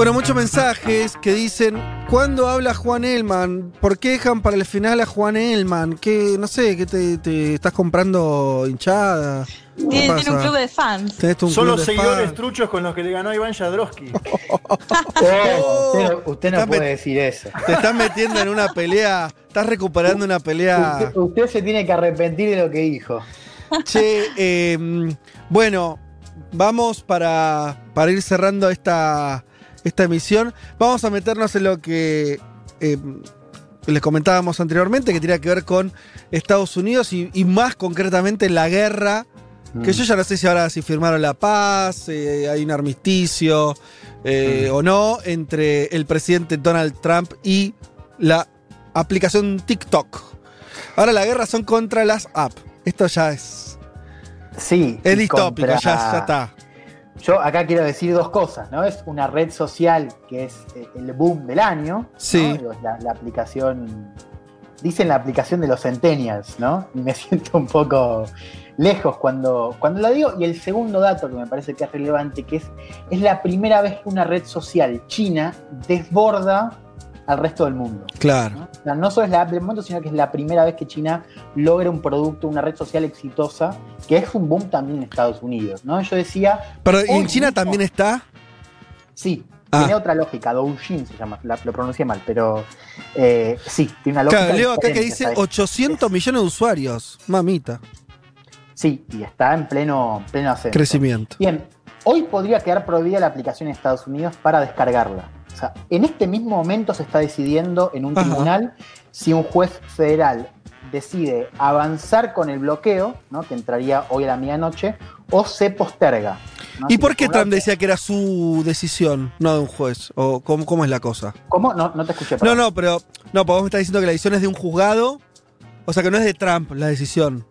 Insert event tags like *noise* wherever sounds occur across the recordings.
Bueno, muchos mensajes que dicen, ¿cuándo habla Juan Elman? ¿Por qué dejan para el final a Juan Elman? ¿Qué, no sé, qué te, te estás comprando hinchada? ¿Qué Tiene, tiene un club de fans. Tenés un Son club los de seguidores fans. truchos con los que le ganó Iván Jadrowski. *laughs* Oh, usted no, usted no Está puede met- decir eso. Te estás metiendo en una pelea, estás recuperando una pelea. Usted, usted se tiene que arrepentir de lo que dijo. Che, eh, bueno, vamos para, para ir cerrando esta, esta emisión. Vamos a meternos en lo que eh, les comentábamos anteriormente, que tiene que ver con Estados Unidos y, y más concretamente en la guerra. Que Mm. yo ya no sé si ahora si firmaron la paz, eh, hay un armisticio eh, o no entre el presidente Donald Trump y la aplicación TikTok. Ahora la guerra son contra las apps. Esto ya es. Sí. Es distópico, contra- ya, ya está. Yo acá quiero decir dos cosas, ¿no? Es una red social que es eh, el boom del año. ¿no? Sí. Digo, La, la aplicación. Dicen la aplicación de los Centennials, ¿no? Y me *laughs* siento un poco lejos cuando, cuando la digo. Y el segundo dato que me parece que es relevante, que es, es la primera vez que una red social china desborda al resto del mundo. Claro. ¿no? O sea, no solo es la app del mundo, sino que es la primera vez que China logra un producto, una red social exitosa, que es un boom también en Estados Unidos, ¿no? Yo decía, Pero ¿y en China mismo- también está. sí, Ah. tiene otra lógica, Douyin se llama, la- lo pronuncié mal, pero eh, sí, tiene una lógica Claro, leo acá que dice ¿sabes? 800 millones de usuarios. Mamita. Sí, y está en pleno, pleno ascenso. Crecimiento. Bien, hoy podría quedar prohibida la aplicación en Estados Unidos para descargarla. Sea, en este mismo momento se está decidiendo en un Ajá. tribunal si un juez federal decide avanzar con el bloqueo, ¿no? que entraría hoy a la medianoche, o se posterga. ¿no? ¿Y por qué Trump decía que era su decisión, no de un juez? ¿O cómo, cómo es la cosa? ¿Cómo? No, no te escuché. No, perdón. no, pero. No, vos me estás diciendo que la decisión es de un juzgado. O sea que no es de Trump la decisión.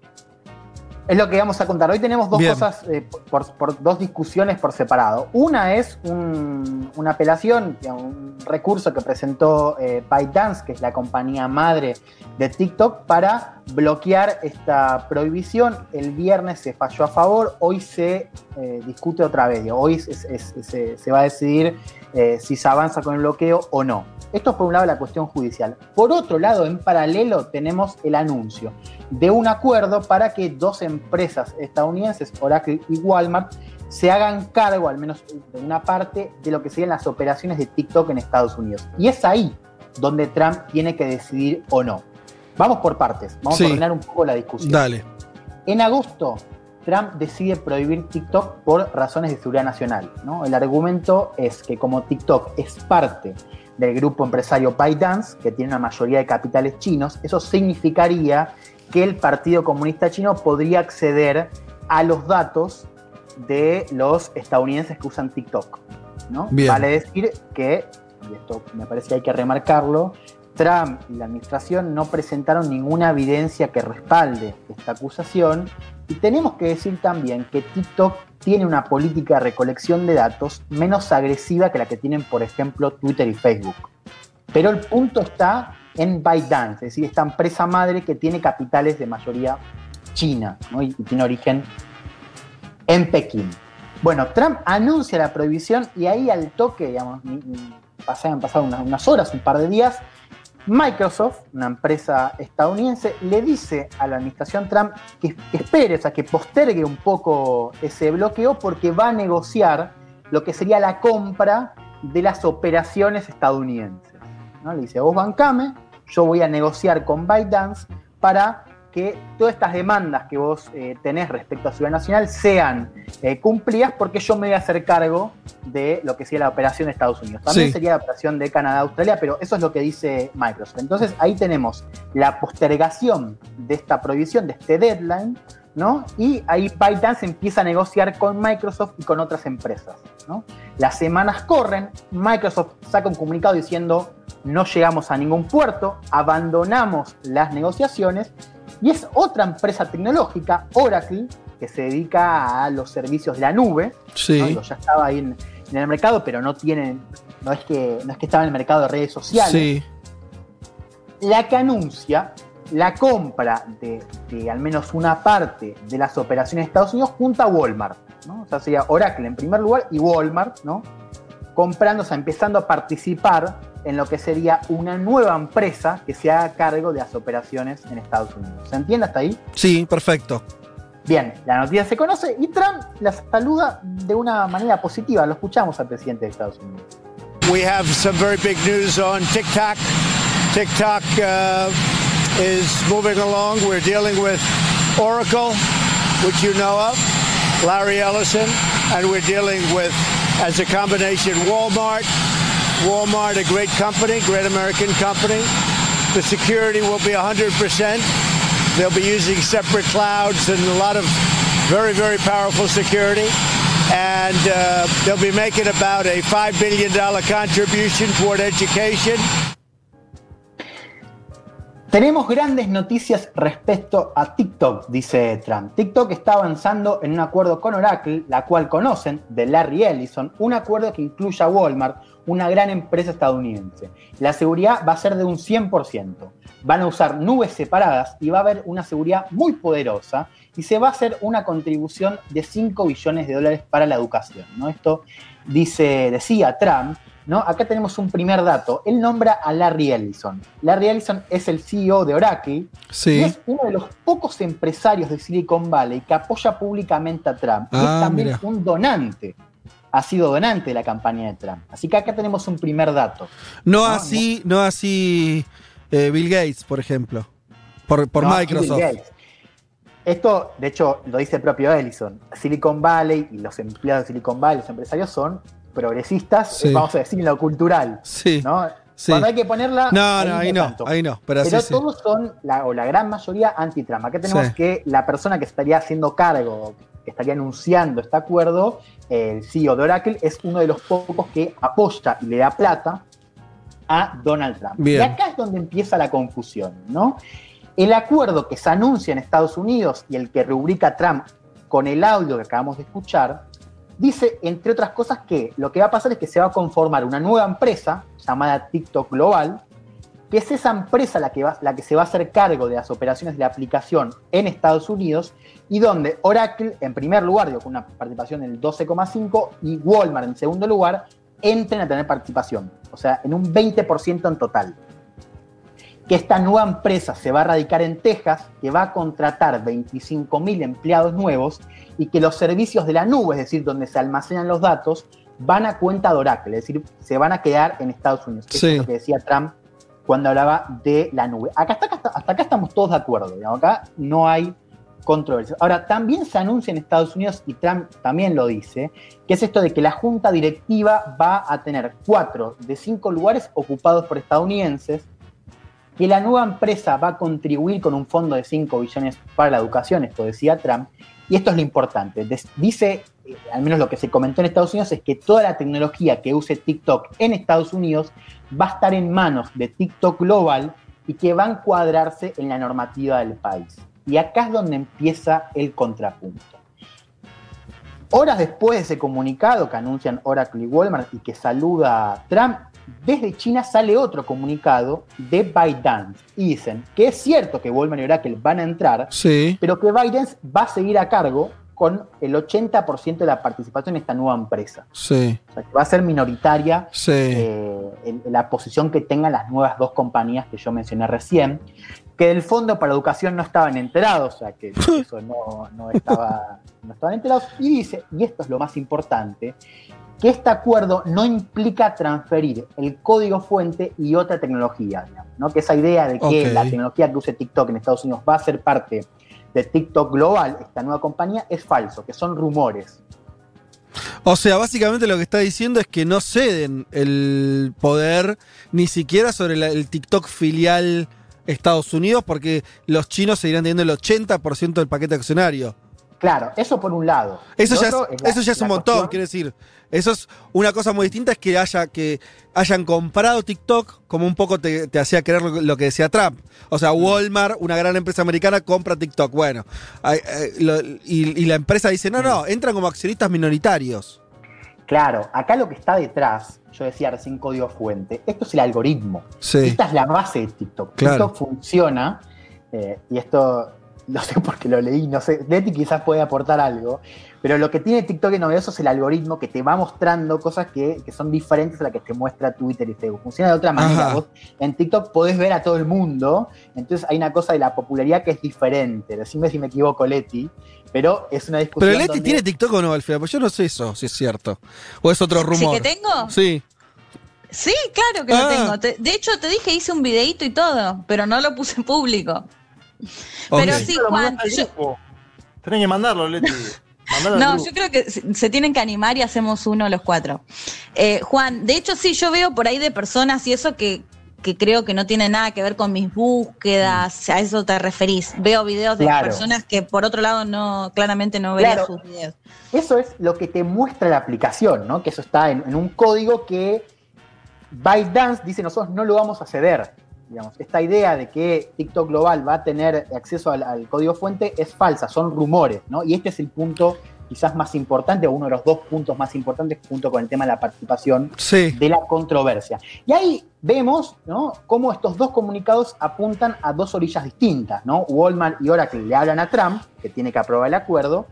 Es lo que vamos a contar. Hoy tenemos dos Bien. cosas, eh, por, por dos discusiones por separado. Una es un- una apelación, un recurso que presentó eh, ByteDance, que es la compañía madre de TikTok, para bloquear esta prohibición. El viernes se falló a favor, hoy se eh, discute otra vez. Hoy se va a decidir eh, si se avanza con el bloqueo o no. Esto es por un lado la cuestión judicial. Por otro lado, en paralelo, tenemos el anuncio de un acuerdo para que dos empresas estadounidenses, Oracle y Walmart, se hagan cargo, al menos de una parte, de lo que serían las operaciones de TikTok en Estados Unidos. Y es ahí donde Trump tiene que decidir o no. Vamos por partes, vamos Sí. a ordenar un poco la discusión. Dale. En agosto, Trump decide prohibir TikTok por razones de seguridad nacional. ¿no? El argumento es que como TikTok es parte del grupo empresario ByteDance, que tiene una mayoría de capitales chinos, eso significaría que el Partido Comunista Chino podría acceder a los datos de los estadounidenses que usan TikTok. Vale decir que, y esto me parece que hay que remarcarlo, Trump y la administración no presentaron ninguna evidencia que respalde esta acusación. Y tenemos que decir también que TikTok tiene una política de recolección de datos menos agresiva que la que tienen, por ejemplo, Twitter y Facebook. Pero el punto está en ByteDance, es decir, esta empresa madre que tiene capitales de mayoría china y, tiene origen en Pekín. Bueno, Trump anuncia la prohibición y ahí al toque, digamos, pasaban, pasaron unas, unas horas, un par de días, Microsoft, una empresa estadounidense, le dice a la administración Trump que, espere, o sea, que postergue un poco ese bloqueo porque va a negociar lo que sería la compra de las operaciones estadounidenses. ¿no? Le dice, vos bancame, yo voy a negociar con ByteDance para que todas estas demandas que vos eh, tenés respecto a Ciudad Nacional sean eh, cumplidas porque yo me voy a hacer cargo de lo que sería la operación de Estados Unidos. También Sí. sería la operación de Canadá-Australia, pero eso es lo que dice Microsoft. Entonces ahí tenemos la postergación de esta prohibición, de este deadline, ¿no? Y ahí ByteDance empieza a negociar con Microsoft y con otras empresas, ¿no? Las semanas corren, Microsoft saca un comunicado diciendo no llegamos a ningún puerto, abandonamos las negociaciones y es otra empresa tecnológica, Oracle, que se dedica a los servicios de la nube, ¿no? Sí. Digo, ya estaba ahí en, en el mercado, pero no tiene, no es que no es que estaba en el mercado de redes sociales Sí. la que anuncia la compra de, de al menos una parte de las operaciones de Estados Unidos junto a Walmart. ¿no? O sea, sería Oracle en primer lugar y Walmart, ¿no? comprando, o sea, empezando a participar en lo que sería una nueva empresa que se haga cargo de las operaciones en Estados Unidos. ¿Se entiende hasta ahí? Sí, perfecto. Bien, la noticia se conoce y Trump la saluda de una manera positiva. Lo escuchamos al presidente de Estados Unidos. We have some very big news on TikTok. TikTok uh, is moving along. We're dealing with Oracle, which you know of, Larry Ellison, and we're dealing with, as a combination, Walmart. Walmart, a great company, great American company. The security will be 100%. They'll be using separate clouds and a lot of very, very powerful security. And uh, they'll be making about a $5 billion contribution toward education. Tenemos grandes noticias respecto a TikTok, dice Trump. TikTok está avanzando en un acuerdo con Oracle, la cual conocen, de Larry Ellison, un acuerdo que incluye a Walmart, una gran empresa estadounidense. La seguridad va a ser de un 100%. Van a usar nubes separadas y va a haber una seguridad muy poderosa y se va a hacer una contribución de 5 billones de dólares para la educación. ¿no? Esto dice, decía Trump. ¿no? Acá tenemos un primer dato. Él nombra a Larry Ellison. Larry Ellison es el CEO de Oracle Sí. y es uno de los pocos empresarios de Silicon Valley que apoya públicamente a Trump. y Ah, es también mira. un donante. Ha sido donante de la campaña de Trump. Así que acá tenemos un primer dato. No así, no así eh, Bill Gates, por ejemplo. Por, por No, Microsoft. Bill Gates. Esto, de hecho, lo dice el propio Ellison. Silicon Valley y los empleados de Silicon Valley, los empresarios, son progresistas, Sí. vamos a decir, en lo cultural. Sí. ¿no? sí. Cuando hay que ponerla. No, no, ahí no, tanto. ahí no. Pero, todos son, la, o la gran mayoría, anti-Trump. Acá tenemos que la persona que estaría haciendo cargo, que estaría anunciando este acuerdo, el CEO de Oracle, es uno de los pocos que apoya y le da plata a Donald Trump. Bien. Y acá es donde empieza la confusión, ¿no? El acuerdo que se anuncia en Estados Unidos y el que rubrica Trump con el audio que acabamos de escuchar, dice, entre otras cosas, que lo que va a pasar es que se va a conformar una nueva empresa llamada TikTok Global, que es esa empresa la que, va, la que se va a hacer cargo de las operaciones de la aplicación en Estados Unidos y donde Oracle, en primer lugar, digo, con una participación del 12,5% y Walmart, en segundo lugar, entren a tener participación, o sea, en un 20% en total. Que esta nueva empresa se va a radicar en Texas, que va a contratar 25.000 empleados nuevos y que los servicios de la nube, es decir, donde se almacenan los datos, van a cuenta de Oracle, es decir, se van a quedar en Estados Unidos. Eso Sí. es lo que decía Trump cuando hablaba de la nube. Acá, hasta, acá, hasta acá estamos todos de acuerdo, acá no hay controversia. Ahora, también se anuncia en Estados Unidos, y Trump también lo dice, que es esto de que la junta directiva va a tener cuatro de cinco lugares ocupados por estadounidenses, que la nueva empresa va a contribuir con un fondo de 5 billones para la educación, esto decía Trump, y esto es lo importante. Dice, eh, al menos lo que se comentó en Estados Unidos, es que toda la tecnología que use TikTok en Estados Unidos va a estar en manos de TikTok Global y que va a encuadrarse en la normativa del país. Y acá es donde empieza el contrapunto. Horas después de ese comunicado que anuncian Oracle y Walmart y que saluda a Trump, desde China sale otro comunicado de ByteDance. Y dicen que es cierto que Walmart y Oracle van a entrar, Sí. pero que ByteDance va a seguir a cargo con el 80% de la participación en esta nueva empresa. Sí. O sea, que va a ser minoritaria Sí. eh, en- en la posición que tengan las nuevas dos compañías que yo mencioné recién, que del Fondo para Educación no estaban enterados, o sea que *laughs* eso no, no estaba, no estaban enterados, y dice, y esto es lo más importante, que este acuerdo no implica transferir el código fuente y otra tecnología, digamos, ¿no? que esa idea de que la tecnología que use TikTok en Estados Unidos va a ser parte de TikTok Global, esta nueva compañía, es falso, que son rumores. O sea, básicamente lo que está diciendo es que no ceden el poder ni siquiera sobre la- el TikTok filial Estados Unidos, porque los chinos seguirán teniendo el 80% del paquete accionario. Claro, eso por un lado. Eso ya, es, la- eso ya es un montón, cuestión- quiero decir. Eso es una cosa muy distinta, es que haya que hayan comprado TikTok, como un poco te, te hacía creer lo, lo que decía Trump. O sea, Mm. Walmart, una gran empresa americana, compra TikTok. Bueno, lo- y, y la empresa dice, no, Mm. no, entran como accionistas minoritarios. Claro, acá lo que está detrás, yo decía recién código fuente, esto es el algoritmo. Sí. Esta es la base de TikTok. Claro. TikTok funciona, eh, y esto no sé por qué lo leí, no sé, Leti quizás puede aportar algo, Pero lo que tiene TikTok de novedoso es el algoritmo que te va mostrando cosas que, que son diferentes a las que te muestra Twitter y Facebook. Funciona de otra manera. Ajá. Vos en TikTok podés ver a todo el mundo, entonces hay una cosa de la popularidad que es diferente. Decime si me equivoco, Leti, pero es una discusión. Pero Leti donde- tiene TikTok o no, Alfredo, pues yo no sé eso, si es cierto. O es otro ¿Sí rumor. que tengo? Sí. Sí, claro que Ah. lo tengo. Te- de hecho, te dije, hice un videíto y todo, pero no lo puse en público. Pero sí, Juan, yo-. Tenés que mandarlo, Leti. No, yo creo que se, tienen que animar y hacemos uno los cuatro. Eh, Juan, de hecho sí, yo veo por ahí de personas y eso que, que creo que no tiene nada que ver con mis búsquedas, a eso te referís. Veo videos de Claro. personas que por otro lado no, claramente no Claro. sus videos. Eso es lo que te muestra la aplicación, ¿no? Que eso está en, en un código que ByteDance dice nosotros no lo vamos a ceder. Digamos, esta idea de que TikTok Global va a tener acceso al, al código fuente es falsa, son rumores, ¿no? Y este es el punto quizás más importante, o uno de los dos puntos más importantes, junto con el tema de la participación Sí. de la controversia. Y ahí vemos ¿no? cómo estos dos comunicados apuntan a dos orillas distintas. ¿no? Walmart y Oracle le hablan a Trump, que tiene que aprobar el acuerdo,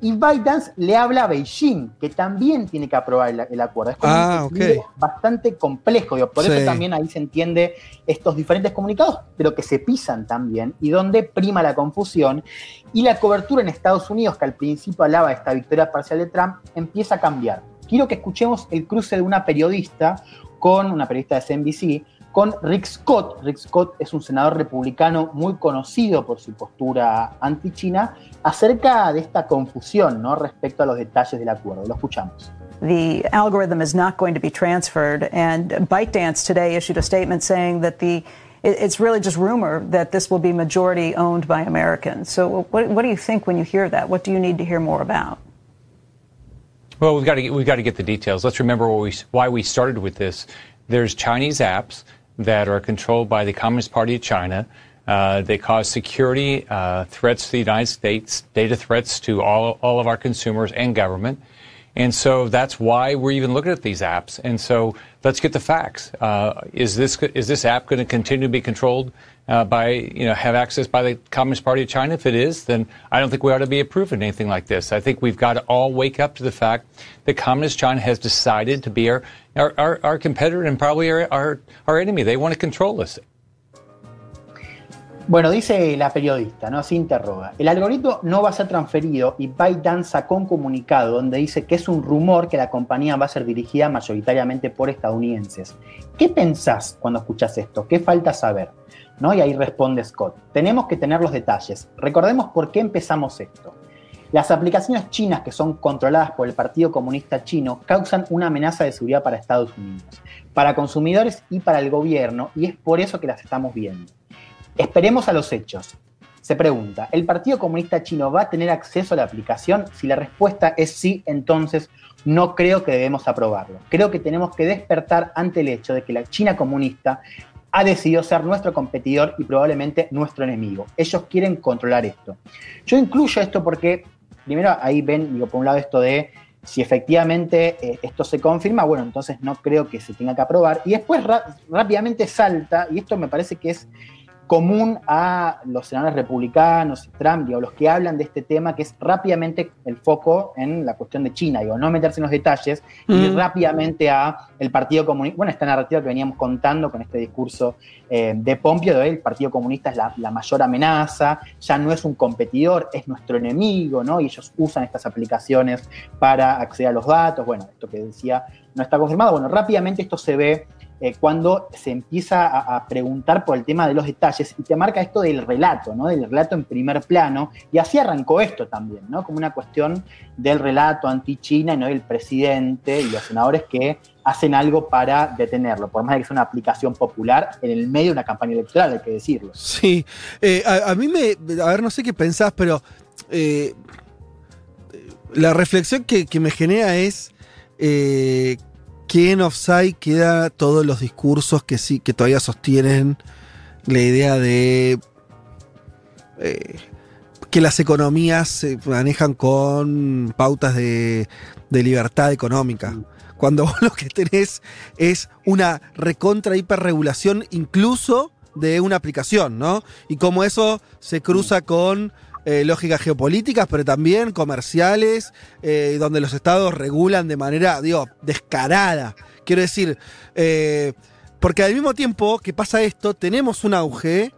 y ByteDance le habla a Beijing, que también tiene que aprobar el, el acuerdo. Es como Ah, un ok. bastante complejo. digo, por Sí. eso también ahí se entiende estos diferentes comunicados, pero que se pisan también, y donde prima la confusión. Y la cobertura en Estados Unidos, que al principio hablaba de esta victoria parcial de Trump, empieza a cambiar. Quiero que escuchemos el cruce de una periodista con una periodista de CNBC, con Rick Scott. Rick Scott es un senador republicano muy conocido por su postura anti-China acerca de esta confusión ¿no? respecto a los detalles del acuerdo. Lo escuchamos. the algorithm is not going to be transferred. And ByteDance today issued a statement saying that the it's really just rumor that this will be majority owned by Americans. So, what, what do you think when you hear that? What do you need to hear more about? Well, we've got to get, we've got to get the details. Let's remember what we, why we started with this. There's Chinese apps that are controlled by the Communist Party of China. Uh, they cause security uh, threats to the United States, data threats to all, all of our consumers and government. And so that's why we're even looking at these apps. And so let's get the facts. Uh, is this is this app going to continue to be controlled uh, by you know have access by the Communist Party of China? If it is, then I don't think we ought to be approving anything like this. I think we've got to all wake up to the fact that Communist China has decided to be our our, our, our competitor and probably our, our our enemy. They want to control us. Bueno, dice la periodista, ¿no? Se interroga. El algoritmo no va a ser transferido y ByteDance sacó un comunicado donde dice que es un rumor que la compañía va a ser dirigida mayoritariamente por estadounidenses. ¿Qué pensás cuando escuchas esto? ¿Qué falta saber? ¿No? Y ahí responde Scott. Tenemos que tener los detalles. Recordemos por qué empezamos esto. Las aplicaciones chinas que son controladas por el Partido Comunista Chino causan una amenaza de seguridad para Estados Unidos, para consumidores y para el gobierno, y es por eso que las estamos viendo. Esperemos a los hechos. Se pregunta, ¿el Partido Comunista Chino va a tener acceso a la aplicación? Si la respuesta es sí, entonces no creo que debemos aprobarlo. Creo que tenemos que despertar ante el hecho de que la China comunista ha decidido ser nuestro competidor y probablemente nuestro enemigo. Ellos quieren controlar esto. Yo incluyo esto porque, primero ahí ven, digo, por un lado esto de si efectivamente eh, esto se confirma, bueno, entonces no creo que se tenga que aprobar. Y después rápidamente salta, y esto me parece que es común a los senadores republicanos y Trump, digo, los que hablan de este tema, que es rápidamente el foco en la cuestión de China, digo, no meterse en los detalles, y Mm. rápidamente a el Partido Comunista, bueno, esta narrativa que veníamos contando con este discurso eh, de Pompeo, de el Partido Comunista es la, la mayor amenaza, ya no es un competidor, es nuestro enemigo, ¿no? Y ellos usan estas aplicaciones para acceder a los datos, bueno, esto que decía no está confirmado, bueno, rápidamente esto se ve eh, cuando se empieza a, preguntar por el tema de los detalles y te marca esto del relato, ¿no? Del relato en primer plano. Y así arrancó esto también, ¿no? Como una cuestión del relato anti-China y no del presidente y los senadores que hacen algo para detenerlo, por más de que sea una aplicación popular en el medio de una campaña electoral, hay que decirlo. Sí, Eh, a, mí me. A ver, no sé qué pensás, pero. eh, la reflexión que, me genera es. Que en offside queda todos los discursos que sí, que todavía sostienen la idea de. eh, que las economías se manejan con pautas de, de libertad económica. Cuando *laughs* vos lo que tenés es una recontra hiperregulación incluso de una aplicación, ¿no? Y cómo eso se cruza con eh, lógicas geopolíticas, pero también comerciales, eh, donde los estados regulan de manera, digo, descarada. Quiero decir, eh, porque al mismo tiempo que pasa esto, tenemos un auge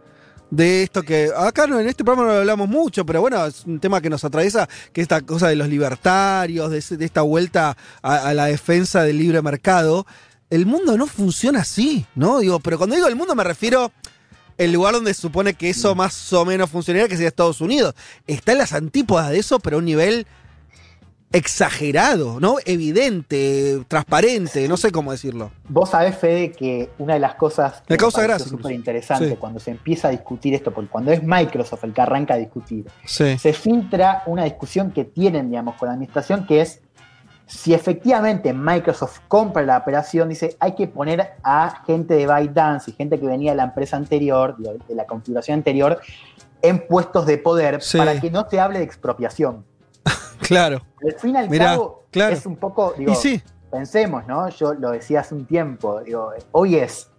de esto que acá en este programa no lo hablamos mucho, pero bueno, es un tema que nos atraviesa, que esta cosa de los libertarios, de esta vuelta a, a la defensa del libre mercado. El mundo no funciona así, ¿no? Digo, pero cuando digo el mundo me refiero el lugar donde se supone que eso más o menos funcionaría, que sería Estados Unidos. Está en las antípodas de eso, pero a un nivel exagerado, ¿no? Evidente, transparente, no sé cómo decirlo. Vos sabés, Fede, que una de las cosas que Me causa gracia, súper interesante Sí. cuando se empieza a discutir esto, porque cuando es Microsoft el que arranca a discutir, Sí. se filtra una discusión que tienen, digamos, con la administración, que es si efectivamente Microsoft compra la operación, dice, hay que poner a gente de ByteDance y gente que venía de la empresa anterior, de la configuración anterior, en puestos de poder Sí. para que no se hable de expropiación. *laughs* Claro. Al fin y al Mirá, cabo, claro. es un poco, digo, y sí, pensemos, ¿no? Yo lo decía hace un tiempo, digo, hoy es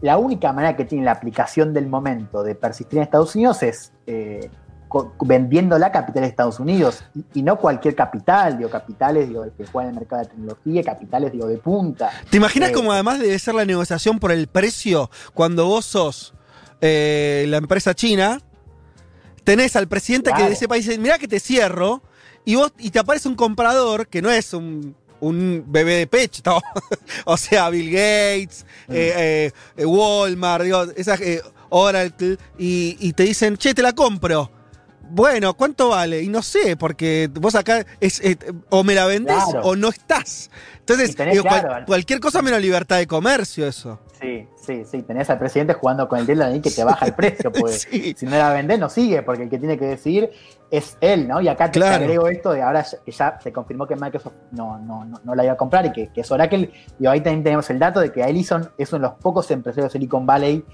la única manera que tiene la aplicación del momento de persistir en Estados Unidos es eh, vendiendo la capital de Estados Unidos y, y no cualquier capital, digo, capitales digo, que juegan en el mercado de tecnología, capitales digo, de punta. ¿Te imaginas Eh, cómo además debe ser la negociación por el precio cuando vos sos eh, la empresa china? Tenés al presidente que de ese país dice, mirá que te cierro, y vos y te aparece un comprador que no es un, un bebé de pecho, ¿no? *laughs* o sea, Bill Gates, Mm. eh, eh, Walmart, digo, esas, Oracle, y, y te dicen, che, te la compro. Bueno, ¿cuánto vale? Y no sé, porque vos acá es, o me la vendés Claro. o no estás. Entonces, digo, cual- claro, al- cualquier cosa menos libertad de comercio, eso. Sí, sí, sí, tenés al presidente jugando con el deadline ahí que te baja el *laughs* precio, pues Sí. si no la vendés no sigue, porque el que tiene que decidir es él, ¿no? Y acá te Claro. agrego esto de ahora que ya se confirmó que Microsoft no, no, no, no la iba a comprar y que, que es Oracle. Y ahí también tenemos el dato de que Ellison es uno de los pocos empresarios de Silicon Valley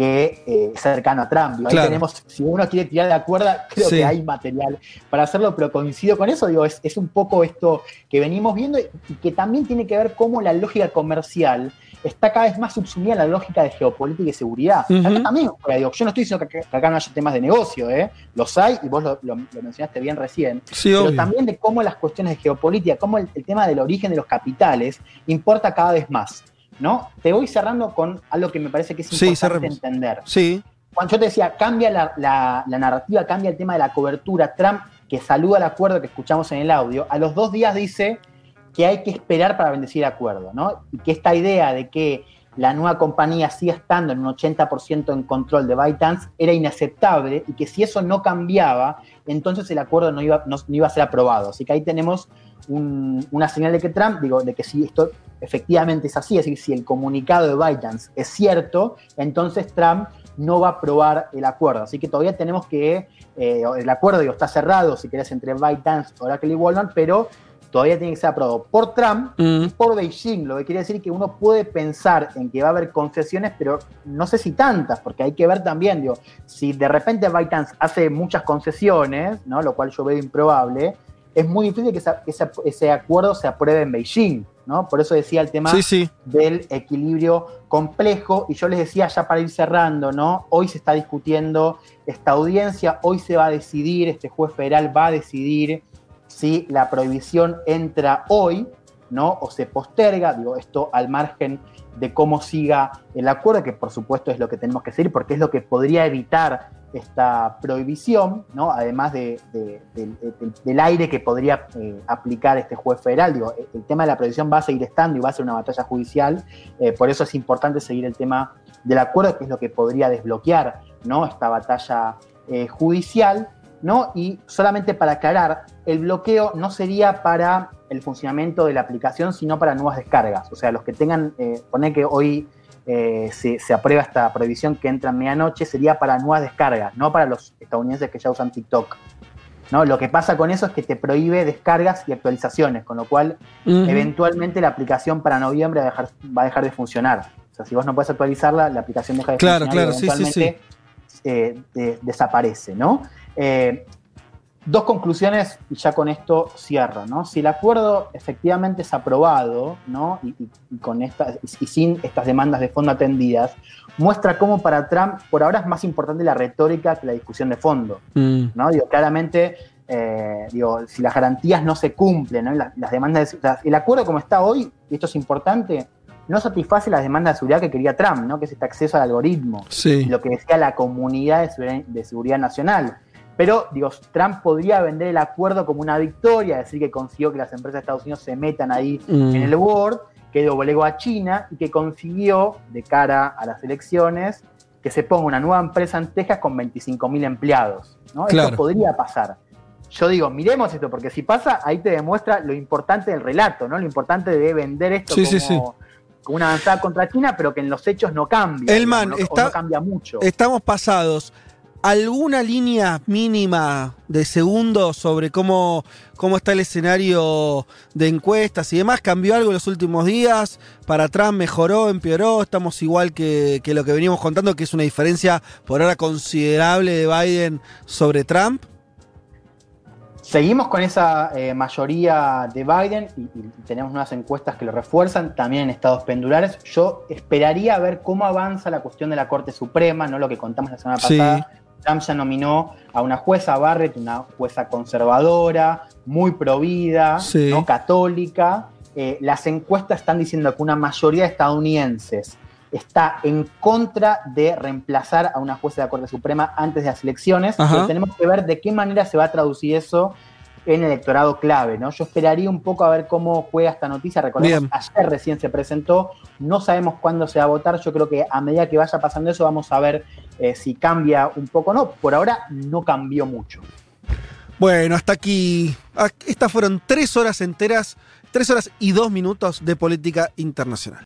que eh, cercano a Trump. Ahí Claro. tenemos, si uno quiere tirar de la cuerda, creo Sí. que hay material para hacerlo, pero coincido con eso, digo, es, es un poco esto que venimos viendo y que también tiene que ver cómo la lógica comercial está cada vez más subsumida a la lógica de geopolítica y seguridad. Ujú. Acá también, digo, yo no estoy diciendo que acá, que acá no haya temas de negocio, ¿eh? los hay y vos lo, lo- lo mencionaste bien recién, Sí, pero obvio. también de cómo las cuestiones de geopolítica, cómo el, el tema del origen de los capitales importa cada vez más. ¿No? Te voy cerrando con algo que me parece que es Sí, importante entender. Sí, Cuando yo te decía, cambia la, la- la narrativa, cambia el tema de la cobertura, Trump, que saluda el acuerdo que escuchamos en el audio, a los dos días dice que hay que esperar para bendecir el acuerdo, ¿no? Y que esta idea de que la nueva compañía siga estando en un 80% en control de ByteDance era inaceptable y que si eso no cambiaba, entonces el acuerdo no iba, no, iba a ser aprobado. Así que ahí tenemos un- una señal de que Trump, digo, de que si esto efectivamente es así, es decir, si el comunicado de ByteDance es cierto, entonces Trump no va a aprobar el acuerdo. Así que todavía tenemos que, eh, el acuerdo digo, está cerrado, si querés, entre ByteDance, Oracle y Walmart, pero todavía tiene que ser aprobado por Trump Mm. y por Beijing, lo que quiere decir que uno puede pensar en que va a haber concesiones, pero no sé si tantas, porque hay que ver también, digo, si de repente ByteDance hace muchas concesiones, ¿no? lo cual yo veo improbable, es muy difícil que ese, ese acuerdo se apruebe en Beijing, ¿no? Por eso decía el tema sí, sí. del equilibrio complejo. Y yo les decía ya para ir cerrando, ¿no? Hoy se está discutiendo esta audiencia, hoy se va a decidir, este juez federal va a decidir si la prohibición entra hoy, ¿no? O se posterga, digo, esto al margen de cómo siga el acuerdo, que por supuesto es lo que tenemos que seguir, porque es lo que podría evitar esta prohibición, ¿no? además de- de- del- aire que podría eh, aplicar este juez federal. El tema de la prohibición va a seguir estando y va a ser una batalla judicial, eh, por eso es importante seguir el tema del acuerdo, que es lo que podría desbloquear ¿no? esta batalla eh, judicial. ¿No? Y solamente para aclarar, el bloqueo no sería para el funcionamiento de la aplicación, sino para nuevas descargas. O sea, los que tengan, eh, poner que hoy eh, se, se aprueba esta prohibición que entra en medianoche, sería para nuevas descargas, no para los estadounidenses que ya usan TikTok. ¿no? Lo que pasa con eso es que te prohíbe descargas y actualizaciones, con lo cual eventualmente la aplicación para noviembre va a, dejar, va a dejar de funcionar. O sea, si vos no puedes actualizarla, la aplicación deja de Claro, funcionar claro, y sí, sí, eventualmente eh, de- desaparece, ¿no? Eh, dos conclusiones y ya con esto cierro, ¿no? Si el acuerdo efectivamente es aprobado, ¿no? Y, y- y con esta, y sin estas demandas de fondo atendidas, muestra cómo para Trump por ahora es más importante la retórica que la discusión de fondo. Mm. ¿no? Digo, claramente, eh, digo, si las garantías no se cumplen, las, las demandas de, sea, el acuerdo como está hoy, y esto es importante, no satisface las demandas de seguridad que quería Trump, ¿no? Que es este acceso al algoritmo, Sí. lo que decía la comunidad de seguridad, de seguridad nacional. Pero, digo, Trump podría vender el acuerdo como una victoria, decir que consiguió que las empresas de Estados Unidos se metan ahí Mm. en el Board, que doblegó a China y que consiguió, de cara a las elecciones, que se ponga una nueva empresa en Texas con 25.000 empleados. ¿no? Claro. Esto podría pasar. Yo digo, miremos esto, porque si pasa, ahí te demuestra lo importante del relato, ¿no? Lo importante de vender esto Sí, como, sí, sí. como una avanzada contra China, pero que en los hechos no cambia. No- o está- no cambia mucho. Estamos pasados. ¿Alguna línea mínima de segundos sobre cómo, cómo está el escenario de encuestas y demás? ¿Cambió algo en los últimos días? ¿Para Trump mejoró, empeoró? ¿Estamos igual que, que lo que venimos contando, que es una diferencia por ahora considerable de Biden sobre Trump? Seguimos con esa eh, mayoría de Biden y, y tenemos unas encuestas que lo refuerzan, también en estados pendulares. Yo esperaría ver cómo avanza la cuestión de la Corte Suprema, no lo que contamos la semana pasada. Ya nominó a una jueza Barrett, una jueza conservadora, muy provida, Sí. ¿no? católica. Eh, las encuestas están diciendo que una mayoría de estadounidenses está en contra de reemplazar a una jueza de la Corte Suprema antes de las elecciones. Pero tenemos que ver de qué manera se va a traducir eso en el electorado clave, ¿no? Yo esperaría un poco a ver cómo juega esta noticia. Recordemos, Bien. ayer recién se presentó, no sabemos cuándo se va a votar. Yo creo que a medida que vaya pasando eso, vamos a ver eh, si cambia un poco o no. Por ahora no cambió mucho. Bueno, hasta aquí. ah, Estas fueron tres horas enteras, tres horas y dos minutos de política internacional.